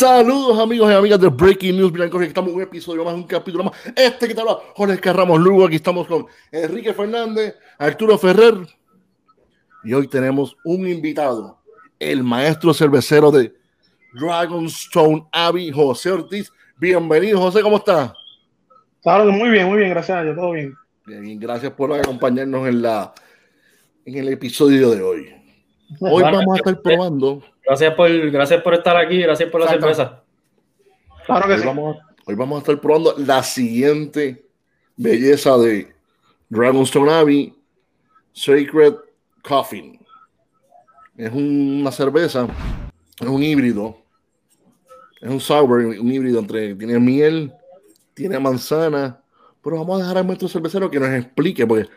Saludos amigos y amigas de Breaking News Blanco, estamos en un episodio más, un capítulo más. Este que te habla Jorge Carramos Lugo, aquí estamos con Enrique Fernández, Arturo Ferrer y hoy tenemos un invitado, el maestro cervecero de Dragonstone Abbey, José Ortiz. Bienvenido, José, ¿cómo está? Claro, muy bien, muy bien, gracias a Dios, todo bien. Bien, gracias por acompañarnos en, la, en el episodio de hoy. Hoy vamos a estar probando Gracias por, gracias por estar aquí, gracias por la cerveza. Claro que hoy, vamos, hoy vamos a estar probando la siguiente belleza de Dragonstone Abbey Sacred Coffin. Es una cerveza, es un híbrido, es un sour, un híbrido entre, tiene miel, tiene manzana, pero vamos a dejar a nuestro cervecero que nos explique, porque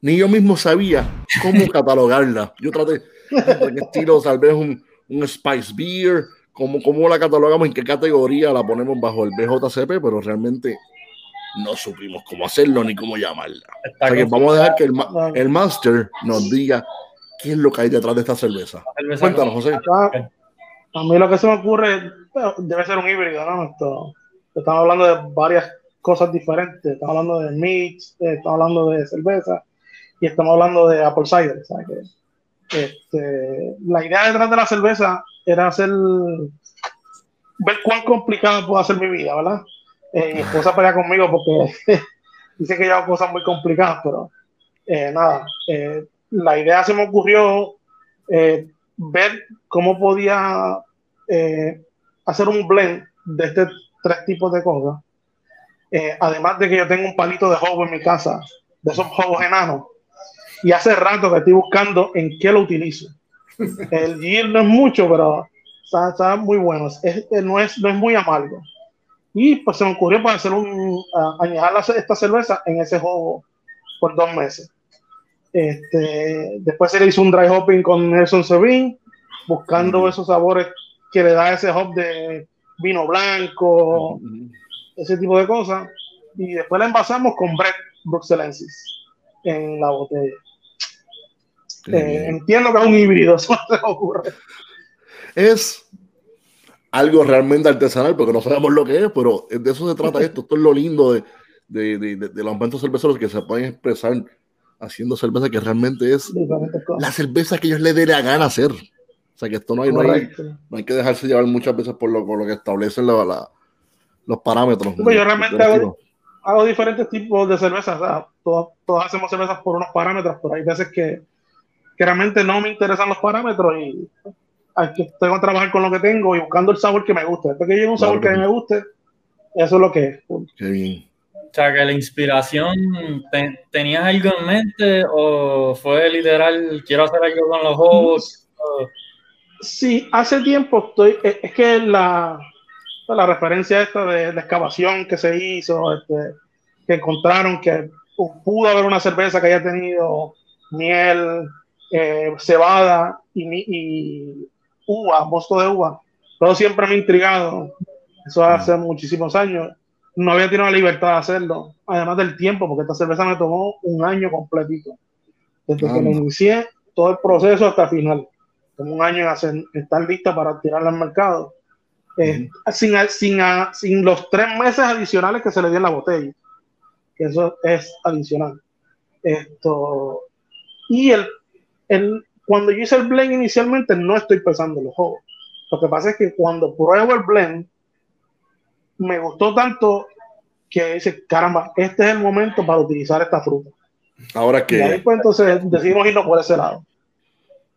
ni yo mismo sabía cómo catalogarla. Yo traté, en estilo, tal vez un, un Spice Beer, cómo, cómo la catalogamos, en qué categoría la ponemos bajo el BJCP, pero realmente no supimos cómo hacerlo ni cómo llamarla. o sea que vamos a dejar que el, el, Master nos diga qué es lo que hay detrás de esta cerveza. Cuéntanos, José. a mí lo que se me ocurre debe ser un híbrido, ¿no? estamos hablando de varias cosas diferentes. Estamos hablando de mix, estamos hablando de cerveza y estamos hablando de apple cider. ¿sabes? Este, la idea detrás de la cerveza era hacer ver cuán complicada puedo hacer mi vida, ¿verdad? Eh, mi esposa pelea conmigo porque dice que yo hago cosas muy complicadas, pero eh, nada, eh, la idea se me ocurrió ver cómo podía hacer un blend de este tres tipos de cosas. además de que yo tengo un palito de juego en mi casa, de esos juegos enanos, y hace rato que estoy buscando en qué lo utilizo. El yield no es mucho, pero está, muy bueno. Es, no, es, no es muy amargo. Y pues se me ocurrió para hacer un, añadir esta cerveza en ese juego por dos meses. Este, después se le hizo un dry hopping con Nelson Sabine, buscando esos sabores que le da ese hop de vino blanco, ese tipo de cosas. Y después la envasamos con Brett Bruxellensis en la botella. Eh, entiendo que es un híbrido, eso se ocurre. Es algo realmente artesanal, porque no sabemos lo que es, pero de eso se trata esto. Esto es lo lindo de, de, de, de los momentos cerveceros que se pueden expresar haciendo cerveza que realmente es la cerveza que ellos le dé la gana hacer. O sea, que esto no hay, no hay, no hay, que dejarse llevar muchas veces por lo, por lo que establecen la, la, los parámetros. Pues yo realmente hago, hago, diferentes tipos de cervezas. todos, todos, hacemos cervezas por unos parámetros, pero hay veces que realmente no me interesan los parámetros y que, tengo que trabajar con lo que tengo y buscando el sabor que me guste. Después que llegue un sabor que a mí me guste, eso es lo que es. Qué bien. O sea, que la inspiración, ¿tenías algo en mente o fue literal, quiero hacer algo con los ojos? Sí, hace tiempo estoy, es que la, la referencia esta de la excavación que se hizo, este, que encontraron que pudo haber una cerveza que haya tenido miel, eh, cebada y, y, uva, mosto de uva. Todo siempre me ha intrigado. Eso hace muchísimos años. No había tenido la libertad de hacerlo. Además del tiempo, porque esta cerveza me tomó un año completito. Desde que me inicié todo el proceso hasta el final. Como un año en estar lista para tirarla al mercado. Eh, sin, sin, sin, los tres meses adicionales que se le dio en la botella. Que eso es adicional. Esto. Y el cuando yo hice el blend inicialmente no estoy pensando los juegos. Lo que pasa es que cuando pruebo el blend, me gustó tanto que dice, caramba, este es el momento para utilizar esta fruta. Ahora que... Y ahí pues entonces decidimos irnos por ese lado.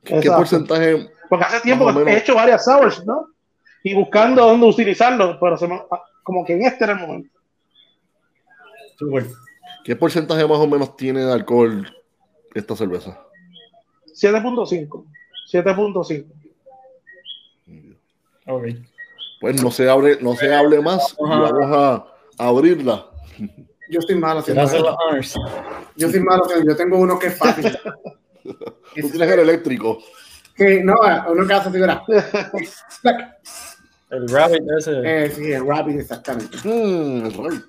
¿Qué, porcentaje? Porque hace tiempo que he hecho varias sours, ¿no? Y buscando dónde utilizarlo, pero como que en este era el momento. ¿Qué porcentaje más o menos tiene de alcohol esta cerveza? 7.5. 7.5. Ok. Pues no se hable, no se hable más vamos a, abrirla. Yo estoy malo haciendo Yo estoy malo yo tengo uno que es fácil. Tú tienes el eléctrico. Que no, uno que hace figura. el rabbit ese. Eh, sí, el rabbit exactamente. Mm, el rabbit.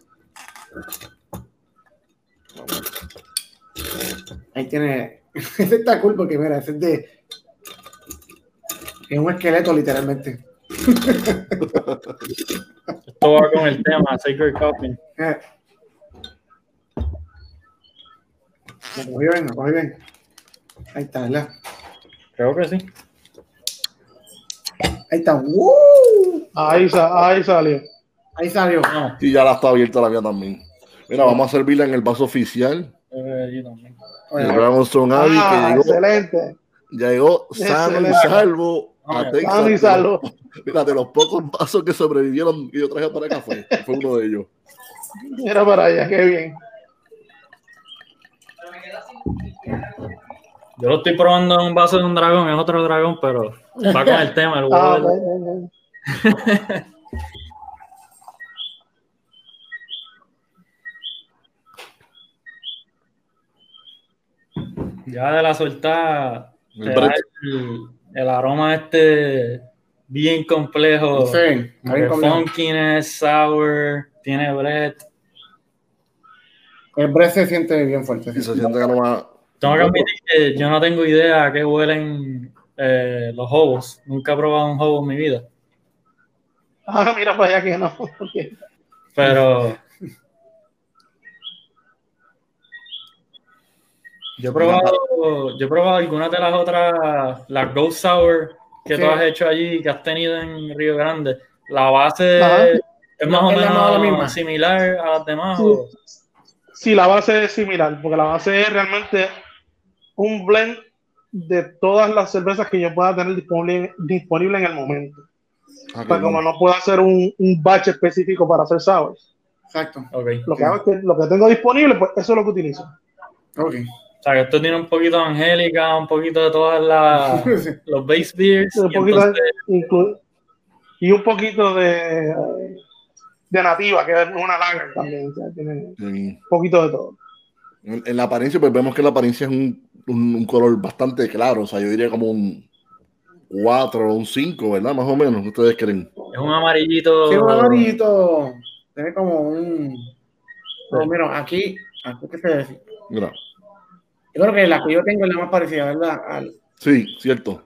Ahí tiene ese está cool porque, mira, ese es de. Es un esqueleto, literalmente. Esto va con el tema, Sacred Coffin. Eh. Me cogí bien, me cogí bien. Ahí está, ¿verdad? Creo que sí. Ahí está. ¡Woo! Ahí, ahí salió. Ahí salió. Y ya la está abierta la mía también. Mira, vamos a servirla en el vaso oficial. Eh, el Dragonstone Abbey ah, que llegó. Excelente. Ya llegó sano y salvo a Texas. Sano y salvo. Mira, de los pocos vasos que sobrevivieron y yo traje para acá fue, fue uno de ellos. Era para allá, qué bien. Yo lo estoy probando en un vaso de un dragón, es otro dragón, pero va con el tema. El ah, ya de la soltada, el, aroma este bien complejo. Sí, funkiness, sour, tiene bread. El bread se siente bien fuerte. se siente aroma tengo que admitir que yo no tengo idea a qué huelen eh, los hobos. Nunca he probado un hobo en mi vida. Ah, mira para allá que no. Pero yo he probado, yo he probado algunas de las otras, las Ghost Sour que tú has hecho allí, que has tenido en Río Grande. La base es más o menos similar a las demás. Sí. sí, la base es similar, porque la base es realmente un blend de todas las cervezas que yo pueda tener disponible, disponible en el momento. Ah, como no puedo hacer un, un, batch específico para hacer sours. Exacto. Okay. Lo, que hago es que lo que tengo disponible, pues eso es lo que utilizo. Okay. O sea, que esto tiene un poquito de Angélica, un poquito de todas las los base beers. Un y, y, un poquito de, de nativa, que es una lager también. O sea, tiene un poquito de todo. En, en, la apariencia, pues vemos que la apariencia es un un, color bastante claro, o sea, yo diría como un 4 o un 5, ¿verdad? Más o menos, ¿ustedes creen? Es un amarillito. Sí, un amarillito. Tiene como un. Pero mira, aquí, aquí ¿qué se decir? Mira. Yo creo que la que yo tengo es la más parecida, ¿verdad? Al... Sí, cierto.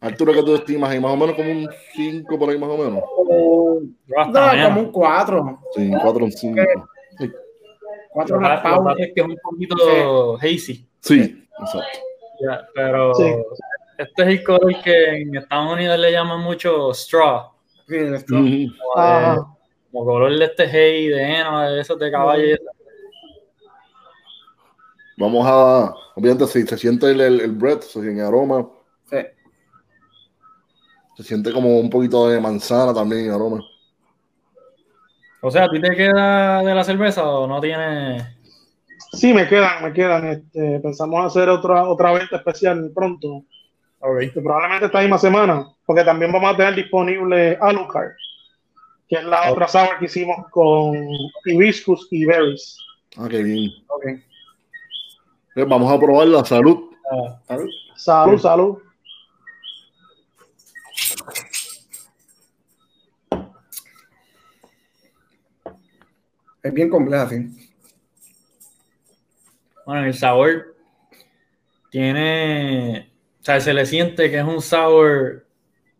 Altura que tú estimas ahí, más o menos como un 5 por ahí, más o menos. No, como un 4. Sí, un 4 o un 5. 4 es que es un poquito hazy. Sí, Exacto. pero este es el color que en Estados Unidos le llaman mucho straw. Sí, el straw. como, color de este hay, de heno, de esos de caballo. Vamos a, obviamente, si se siente el, el, bread, se siente aroma. Sí. Se siente como un poquito de manzana también en aroma. O sea, ¿a ti te queda de la cerveza o no tiene? Sí, me quedan, me quedan. Este, pensamos hacer otra, otra venta especial pronto. Okay. Probablemente esta misma semana, porque también vamos a tener disponible Alucard, que es la otra sour que hicimos con hibiscus y berries. Ah, qué bien. Vamos a probar la salud. Ah, salud. Salud, salud. Es bien compleja, sí. Bueno, el sabor tiene, o sea, se le siente que es un sabor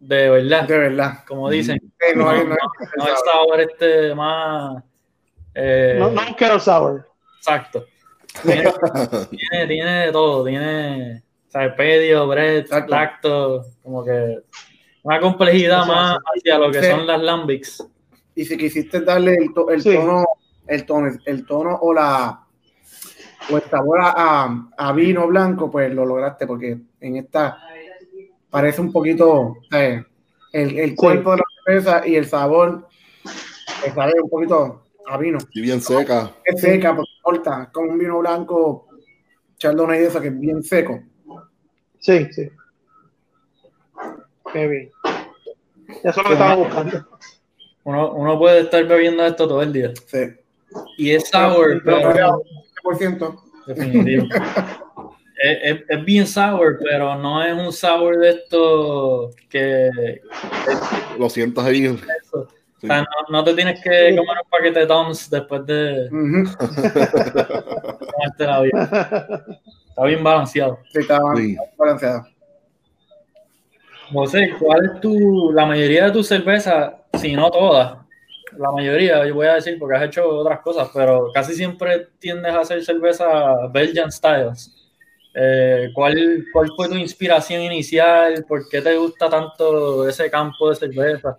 de verdad. De verdad. Como dicen. no, no, no, el sabor este más... Eh, no, no quiero sabor. Exacto. Tiene, tiene, de todo, tiene o sea, pedio, bread, lacto, como que una complejidad más hacia lo que son las lambics. Y si quisiste darle el, el tono, el tono, el tono o la o el sabor a, vino blanco, pues lo lograste, porque en esta parece un poquito el, cuerpo de la cerveza y el sabor sabe un poquito a vino. Y bien seca. Es seca, porque corta, como un vino blanco chardonnay de esa que es bien seco. Sí, sí. Qué bien. Eso es lo que estaba buscando. Uno, uno puede estar bebiendo esto todo el día. Sí. Y es sour, pero, Definitivo. es, es, bien sour, pero no es un sour de esto que. Lo sientas ahí. O sea, no, no, te tienes que comer un paquete de Toms después de. Está bien balanceado. Sí, está bien balanceado. José, ¿cuál es tu, la mayoría de tus cervezas, si no todas, la mayoría, yo voy a decir, porque has hecho otras cosas, pero casi siempre tiendes a hacer cerveza Belgian Styles. Eh, ¿cuál, ¿Cuál fue tu inspiración inicial? ¿Por qué te gusta tanto ese campo de cerveza?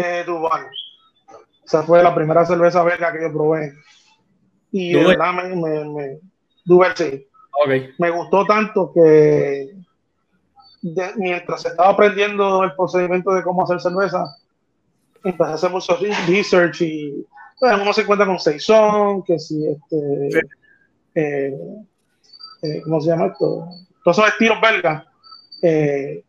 Eh, Dubai. Esa fue la primera cerveza belga que yo probé. Y de verdad me, me, me Dubai, sí. Okay. Me gustó tanto que mientras estaba aprendiendo el procedimiento de cómo hacer cerveza, empecé a hacer mucho research y bueno, uno se encuentra con Saison, que si este, eh, eh, ¿cómo se llama esto? Todos esos estilos belgas. Eh,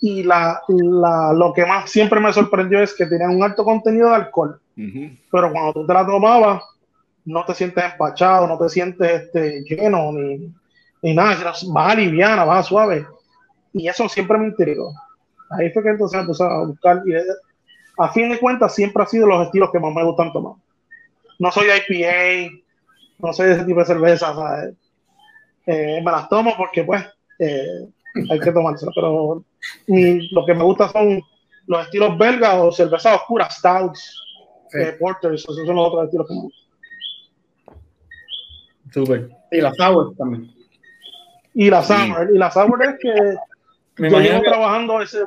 y la, la, lo que más siempre me sorprendió es que tenían un alto contenido de alcohol, pero cuando tú te la tomabas, no te sientes empachado, no te sientes este, lleno ni, ni nada, vas liviana, vas suave. Y eso siempre me intrigó. Ahí fue que entonces puse a buscar y a fin de cuentas siempre ha sido los estilos que más me gustan tomar. No soy IPA, no soy de ese tipo de cerveza, eh, me las tomo porque pues eh, hay que tomárselas, pero lo que me gusta son los estilos belgas o cervezas oscuras, stouts, eh, porters, esos son los otros estilos que me gustan. Super. Y la sour también. Y la sour, y la sour es que me yo llevo trabajando ese...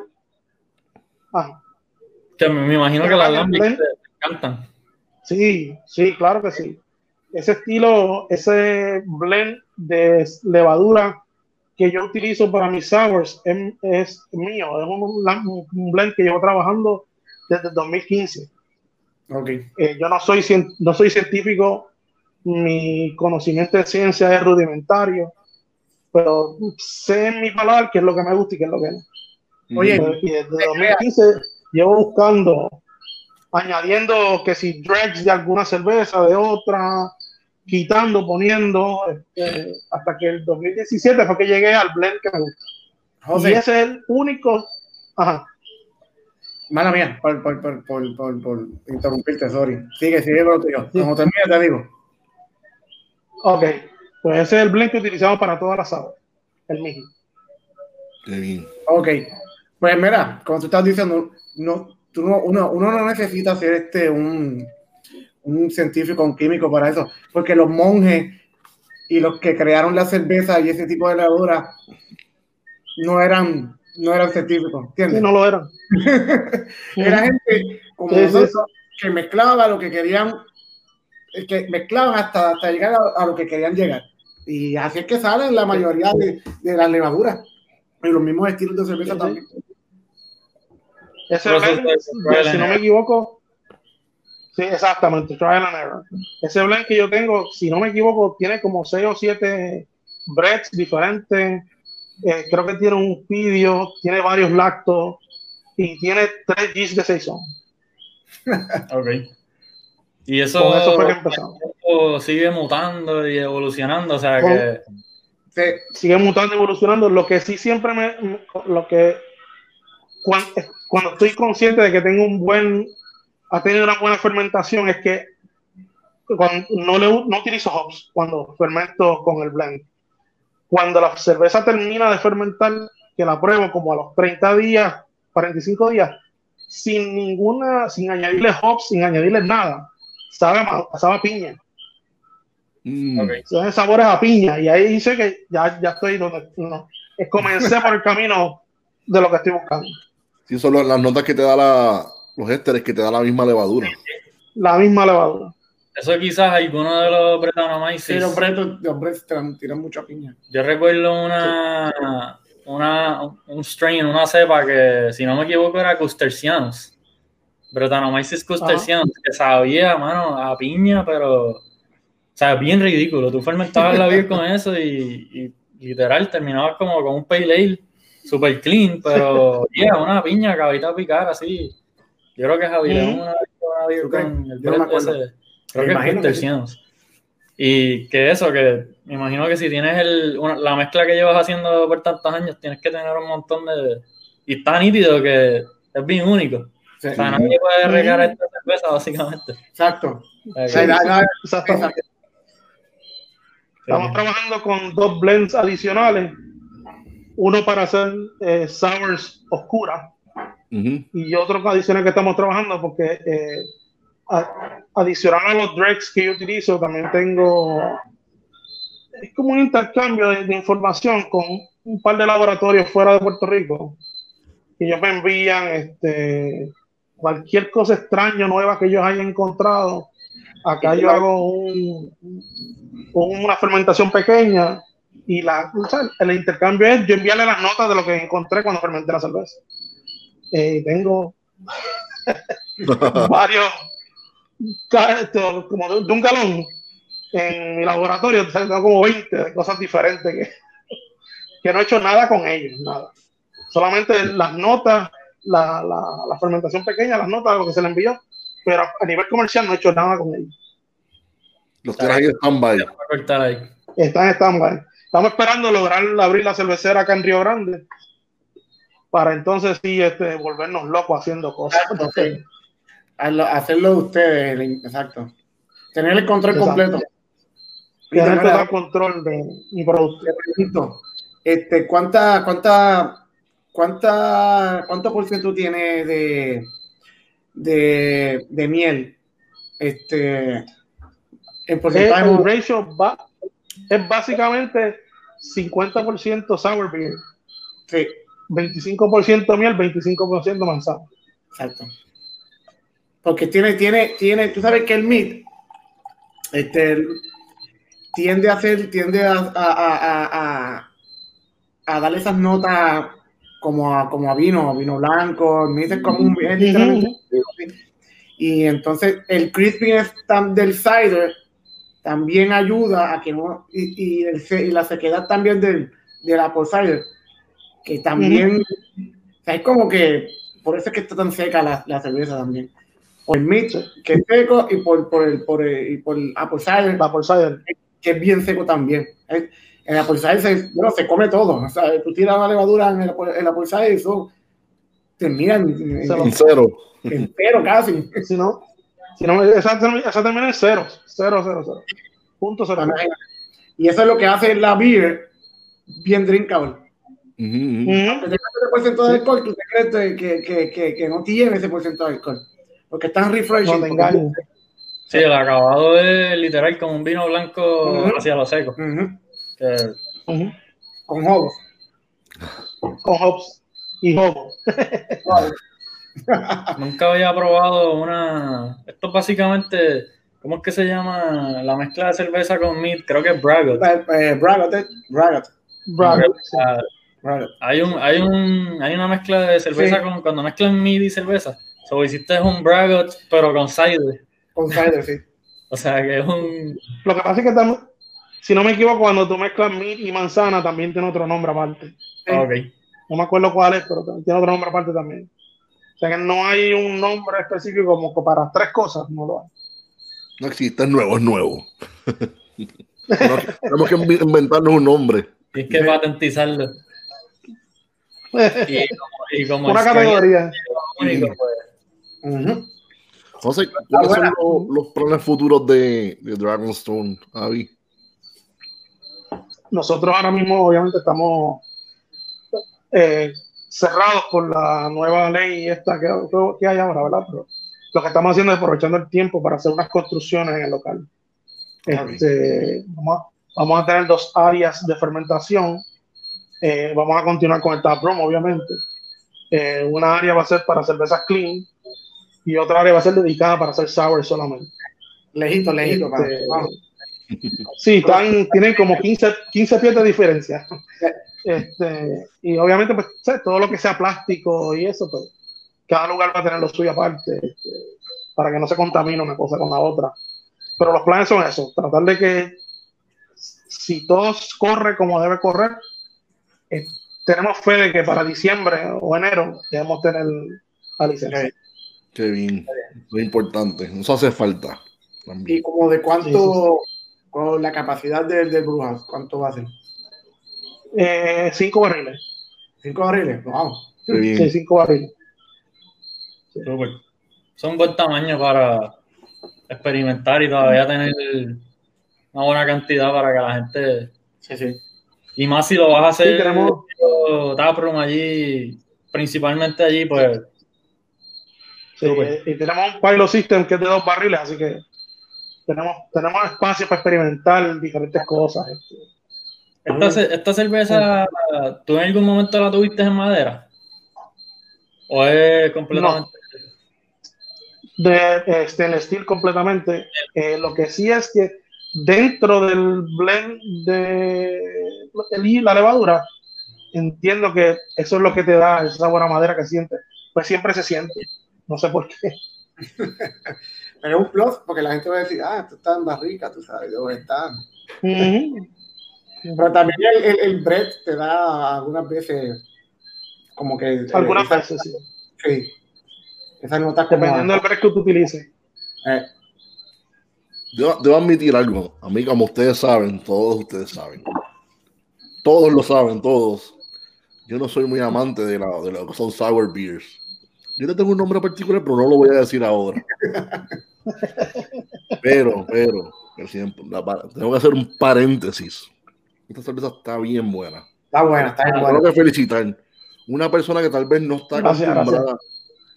Ah me imagino que las lambic te encantan. Sí, sí, claro que sí. Ese estilo, ese blend de levadura que yo utilizo para mis sours es, mío, es un, blend que llevo trabajando desde 2015. Okay. Eh, yo no soy, no soy científico, mi conocimiento de ciencia es rudimentario, pero sé en mi palabra qué es lo que me gusta y qué es lo que no. Oye, y desde 2015 llevo buscando, añadiendo que si dregs de alguna cerveza, de otra, quitando, poniendo, este, hasta que el 2017 fue que llegué al blend que me gusta. y ese es el único. Ajá. Mala mía, por, por, por, por, por interrumpirte, sorry. Sigue, sigue con lo tuyo. Como termine, te digo. Ok, pues ese es el blend que utilizamos para todas las aves, el mismo. Ok, pues mira, como tú estás diciendo, no, tú no, uno, uno, no necesita ser este un, un científico, un químico para eso, porque los monjes y los que crearon la cerveza y ese tipo de levadura no eran, no eran científicos, ¿entiendes? no lo eran. Era gente como nosotros que mezclaba lo que querían, que mezclaban hasta, hasta llegar a, lo que querían llegar. Y así es que salen la mayoría de, de las levaduras. Y los mismos estilos de cerveza también. Si no me equivoco, sí, exactamente, trial and error. Ese blend que yo tengo, si no me equivoco, tiene como 6 o 7 breads diferentes. Eh, creo que tiene un pidio, tiene varios lactos y tiene 3 Gs de saison. ok. Y eso, eso fue que sigue mutando y evolucionando, o sea que... Sigue mutando y evolucionando. Lo que sí siempre me... Lo que cuando, estoy consciente de que tengo un buen, ha tenido una buena fermentación, es que cuando no, le, no utilizo hops cuando fermento con el blend. Cuando la cerveza termina de fermentar, que la pruebo como a los 30 días, 45 días, sin ninguna, sin añadirle hops, sin añadirle nada, sabe, sabe a piña. Mm. Okay. sabores a piña y ahí dice que ya, ya estoy donde no, comencé por el camino de lo que estoy buscando. Sí, son las notas que te da la, los ésteres que te da la misma levadura. La misma levadura. Eso quizás alguno de los Brettanomyces. Sí, los Brettanomyces tiran mucha piña. Yo recuerdo una, una, un strain, una cepa que, si no me equivoco, era Custercianus. Brettanomyces Custercianus, que sabía, mano, a piña, pero... O sea, bien ridículo. Tú fermentabas la beer con eso y, y literal terminabas como con un pale ale super clean, pero yeah, una piña de picar así. Yo creo que Javier es una, una con el Yo no ese, creo que es tercianos. Y que eso, que me imagino que si tienes el, una, la mezcla que llevas haciendo por tantos años, tienes que tener un montón de... Y está nítido que es bien único. Sí. O sea, nadie puede regar esta cerveza, básicamente. Exacto. Estamos trabajando con dos blends adicionales. Uno para hacer eh, sours oscuras y otro adicional que estamos trabajando porque eh, adicional a los dregs que yo utilizo también tengo es como un intercambio de, información con un par de laboratorios fuera de Puerto Rico y ellos me envían este cualquier cosa extraña nueva que ellos hayan encontrado acá yo hago un, una fermentación pequeña y la, el intercambio es yo enviarle las notas de lo que encontré cuando fermenté la cerveza. Eh, tengo varios, como de, un galón en mi laboratorio, tengo como 20 cosas diferentes que, que no he hecho nada con ellos, nada. Solamente las notas, la, la, la fermentación pequeña, las notas de lo que se le envió, pero a nivel comercial no he hecho nada con ellos. Los tienes ahí en stand-by. Están en stand-by. Estamos esperando lograr abrir la cervecera acá en Río Grande para entonces sí este, volvernos locos haciendo cosas. Hacerlo, ustedes, exacto. Tener el control completo. Tener el control de mi producto. Este, ¿cuánta, cuánta, cuánta, ¿Cuánto por ciento tiene de, de, de miel? Este, en porcentaje. El ratio es básicamente 50% sour beer. Sí. 25% miel, 25% manzana. Exacto. Porque tiene, tiene, tiene, tú sabes que el meat este, tiende a hacer, tiende a, a, a, darle esas notas como a, como a vino, vino blanco, el meat es como un Y entonces el crispiness del cider también ayuda a que no, y, y, la sequedad también del, del apple cider, que también, es como que, por eso es que está tan seca la, la cerveza también. Por el mix, que es seco, y por, por el, por el, y por apple cider, apple cider, que es bien seco también. El apple cider se, bueno, se come todo, o sea, tú tiras una levadura en el, el apple cider y eso termina en, cero. En cero casi. Si no, si no, esa, esa termina en cero, cero, cero, cero. Punto cero. Y eso es lo que hace la beer bien drinkable. Uh -huh. ese porcentaje de alcohol, tú te crees que, que, que, que, no tiene ese porcentaje de alcohol. Porque están refreshing. No sí, el acabado es literal como un vino blanco hacia lo seco. Con hops. Con hops y hops. Nunca había probado una. Esto básicamente. ¿Cómo es que se llama la mezcla de cerveza con meat? Creo que es Bragot. Eh, eh Bragot, Bragot. Bragot. Hay, un, hay, un, hay una mezcla de cerveza con, cuando mezclan meat y cerveza. So, hiciste un Bragot, pero con cider. Con cider, sí. o sea, que es un. Lo que pasa es que, si no me equivoco, cuando tú mezclas meat y manzana, también tiene otro nombre aparte. Ok. No me acuerdo cuál es, pero tiene otro nombre aparte también. O sea que no hay un nombre específico como para tres cosas, no lo hay. No existe, es nuevo, es nuevo. tenemos que inventarnos un nombre. Hay que patentizarlo. Y como, Una categoría. José, ¿cuáles son los, planes futuros de, de Dragonstone, Avi? Nosotros ahora mismo, obviamente, estamos eh, cerrados por la nueva ley esta que, que hay ahora, ¿verdad? Pero lo que estamos haciendo es aprovechando el tiempo para hacer unas construcciones en el local. Este, vamos, a, tener dos áreas de fermentación. Eh, vamos a continuar con el room, obviamente. Eh, una área va a ser para cervezas clean y otra área va a ser dedicada para hacer sour solamente. Lejito, lejito. Este, sí, están, tienen como 15, 15 pies de diferencia. Este, y obviamente, pues, todo lo que sea plástico y eso, pues, cada lugar va a tener lo suyo aparte, este, para que no se contamine una cosa con la otra. Pero los planes son esos, tratar de que si todo corre como debe correr, eh, tenemos fe de que para diciembre o enero debemos tener la licencia. Qué bien, muy importante, nos hace falta. ¿Y como de cuánto, con la capacidad del, del Brujas, cuánto va a ser? Eh, cinco barriles. ¿Cinco barriles? Wow. Sí, cinco barriles. Son buen tamaño para experimentar y todavía tener una buena cantidad para que la gente. Sí, sí. Y más si lo vas a hacer sí, tenemos... Taproom allí, principalmente allí, pues. Sí, y tenemos un pilot system que es de dos barriles, así que tenemos, tenemos espacio para experimentar diferentes cosas. Esta, esta cerveza, ¿tú en algún momento la tuviste en madera? ¿O es completamente.? De este, en steel completamente. Eh, lo que sí es que dentro del blend de la levadura, entiendo que eso es lo que te da esa buena madera que sientes. Pues siempre se siente. No sé por qué. Pero es un plus, porque la gente va a decir, ah, tú estás en barrica, tú sabes dónde están. Pero también el, el, bread te da algunas veces como que... Algunas veces, sí. Sí. Esa nota Dependiendo del bread que tú utilices. Eh. Debo, admitir algo. A mí, como ustedes saben, todos ustedes saben. Todos lo saben, todos. Yo no soy muy amante de, la, de lo que son sour beers. Yo le tengo un nombre particular, pero no lo voy a decir ahora. pero, pero, tengo que hacer un paréntesis. Esta cerveza está bien buena. Está buena, está bien buena. Tengo que felicitar. Una persona que tal vez no está acostumbrada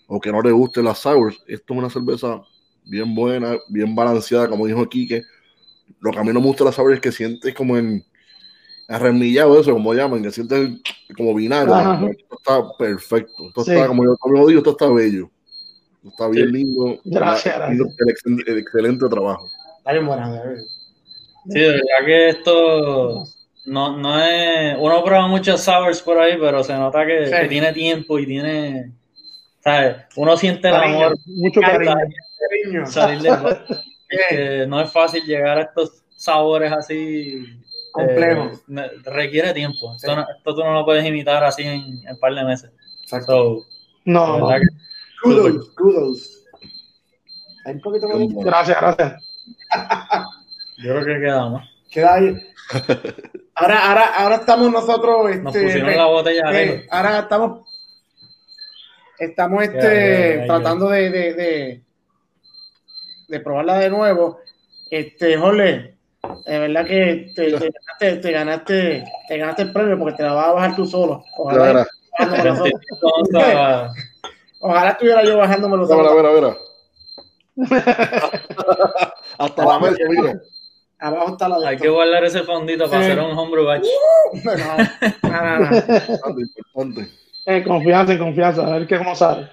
o que no le guste las sours, esto es una cerveza bien buena, bien balanceada, como dijo Kike. Lo que a mí no me gusta la sour es que sientes como en arremillado eso, como llaman, que sientes como vinagre. Esto está perfecto. Esto está, como yo, como digo, esto está bello. Está bien lindo. Gracias, El, excelente trabajo. Sí, de verdad que esto no, no es. Uno prueba muchos sours por ahí, pero se nota que, tiene tiempo y tiene. ¿Sabes? Uno siente el amor. Mucho cariño. Salir de, no es fácil llegar a estos sabores así. Complejo. Eh, requiere tiempo. Esto, tú no lo puedes imitar así en, un par de meses. Exacto. no. Kudos, kudos. Hay un poquito más. Gracias, gracias. Yo creo que quedamos. Queda ahí. Ahora, ahora, ahora estamos nosotros. Este, Nos pusieron la botella. Eh, ahora estamos. Estamos este, tratando de, de, de, de, probarla de nuevo. Este, Jorge, de verdad que te, te, ganaste, te, ganaste, te ganaste el premio porque te la vas a bajar tú solo. Ojalá. Ojalá estuviera yo bajándome los A ver, a ver, Hasta la mesa, mira. Abajo está la de Hay que guardar ese fondito para hacer un homebrew batch. En confianza, en confianza, a ver qué cómo sale.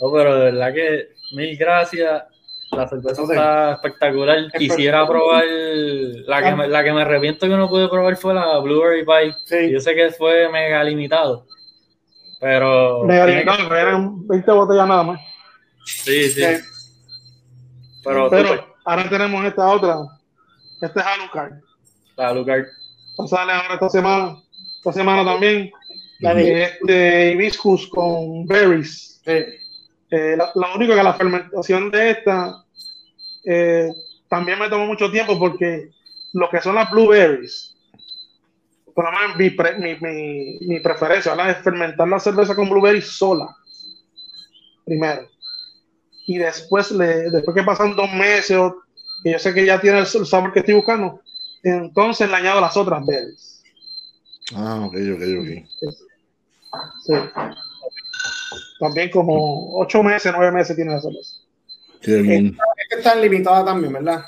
No, pero de verdad que mil gracias. La cerveza está espectacular. Quisiera probar la que, me, la que me arrepiento que no pude probar fue la Blueberry Pie. Yo sé que fue mega limitado. Pero. Mega limitado, pero eran 20 botellas nada más. Sí, sí. Pero, pero ahora tenemos esta otra este es Alucard. La Alucard. Sale ahora esta semana. Esta semana también. La de, hibiscus con berries. Eh, lo único que la fermentación de esta eh, también me tomó mucho tiempo porque lo que son las blueberries, por lo menos mi, mi, mi, preferencia es fermentar la cerveza con blueberries sola, primero. Y después, le, después que pasan dos meses o y yo sé que ya tiene el, sabor que estoy buscando, entonces le añado las otras berries. Ah, ok, ok, ok. Sí. También como ocho meses, nueve meses tiene la cerveza. Bien. Es que limitada también, ¿verdad?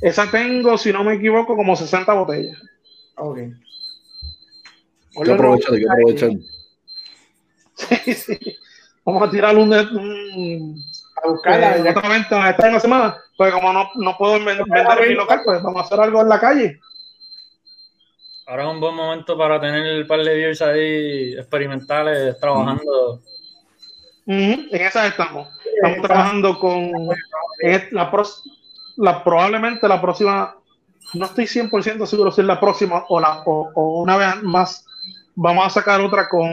Esa tengo, si no me equivoco, como 60 botellas. Ok. Hay que aprovechar, hay que aprovechar. Sí, sí. Vamos a tirar un, un a buscarla. Eh, otra venta esta semana, pues como no, no puedo vender, en mi local, pues vamos a hacer algo en la calle. Ahora es un buen momento para tener el par de beers ahí experimentales trabajando. En esas estamos. Estamos trabajando con la, la, probablemente la próxima, no estoy 100% seguro si es la próxima o, la, o, una vez más, vamos a sacar otra con,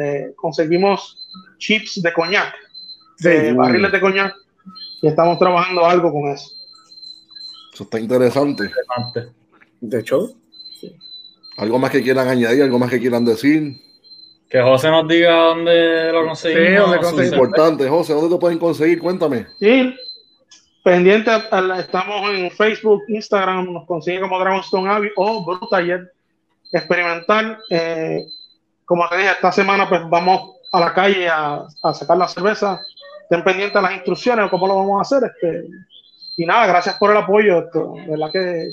eh, conseguimos chips de coñac de barriles de coñac y estamos trabajando algo con eso. Eso está interesante. De hecho, ¿Algo más que quieran añadir? ¿Algo más que quieran decir? Que José nos diga dónde lo conseguimos. es importante, José, ¿dónde lo pueden conseguir? Cuéntame. Sí, pendiente, estamos en Facebook, Instagram, nos consiguen como Dragonstone Abbey o Brutaller. experimentar. Eh, como te dije, esta semana pues vamos a la calle a, sacar la cerveza. Estén pendientes de las instrucciones o cómo lo vamos a hacer. Este, y nada, gracias por el apoyo. Esto, ¿verdad? Que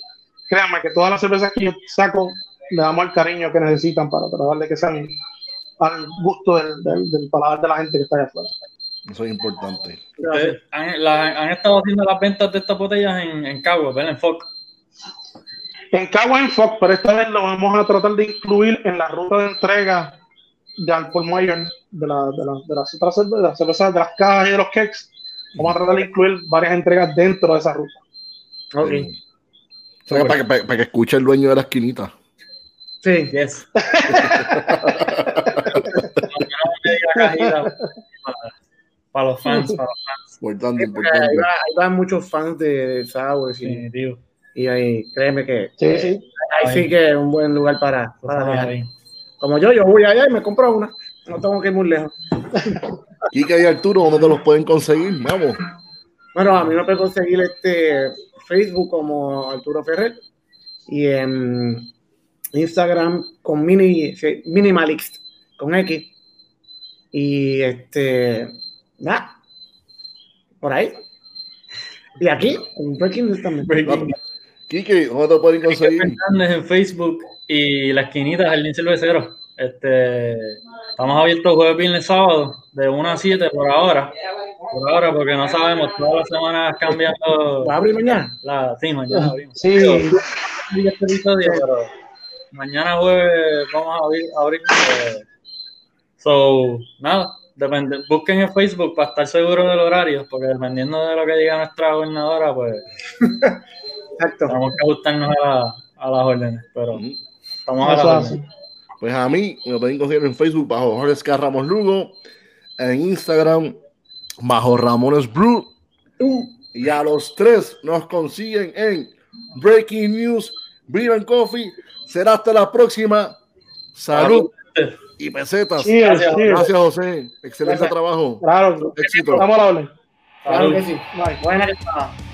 créanme que todas las cervezas que yo saco le damos el cariño que necesitan para, para darle que sean al gusto del, del, paladar de la gente que está allá afuera. Eso es importante. Han, estado haciendo las ventas de estas botellas en, en Cabo, ¿verdad? En Fox. En Cabo en Fox, pero esta vez lo vamos a tratar de incluir en la ruta de entrega de Alcohol Mayor, de, la, de, la, de, las otras de las cervezas, de las cajas y de los cakes. Vamos a tratar de incluir varias entregas dentro de esa ruta. Ok. para, que, para, que escuche el dueño de la esquinita. Sí. Yes. para los fans, para los fans. Importante, importante. Ahí, van muchos fans de Sour. Sí, tío. Y ahí, créeme que sí, sí. ahí sí que es un buen lugar para, para viajar. Como yo, yo voy allá y me compro una. No tengo que ir muy lejos. Kika y Arturo, ¿dónde te los pueden conseguir? Vamos. Bueno, a mí me pueden conseguir este Facebook como Arturo Ferrer y en Instagram con mini, Minimalist con X. Y este, nada, por ahí. Y aquí, en Breaking News también. Kike, ¿cómo te pueden conseguir? en Facebook y la esquinita Jardín Cervecero. Este, estamos abiertos jueves, viernes, sábado, de 1 a 7 por ahora. Por ahora, porque no sabemos, todas las semanas cambiando. ¿Va a abrir mañana? La, sí, mañana abrimos. Sí. Este episodio, pero mañana jueves vamos a abrir. A abrir eh, so, nada, depende, busquen en Facebook para estar seguros del horario, porque dependiendo de lo que diga nuestra gobernadora, pues. Exacto. Tenemos que ajustarnos a, a las órdenes, pero estamos a la orden. Pues a mí me pueden conseguir en Facebook bajo Jorge Ramos Lugo, en Instagram bajo Ramones Brew. Y a los tres nos consiguen en Breaking News, Brew Coffee. Será hasta la próxima. Salud y pesetas. gracias, gracias, José. Excelente trabajo. Claro, éxito. Estamos a la orden. Claro que sí. Buena que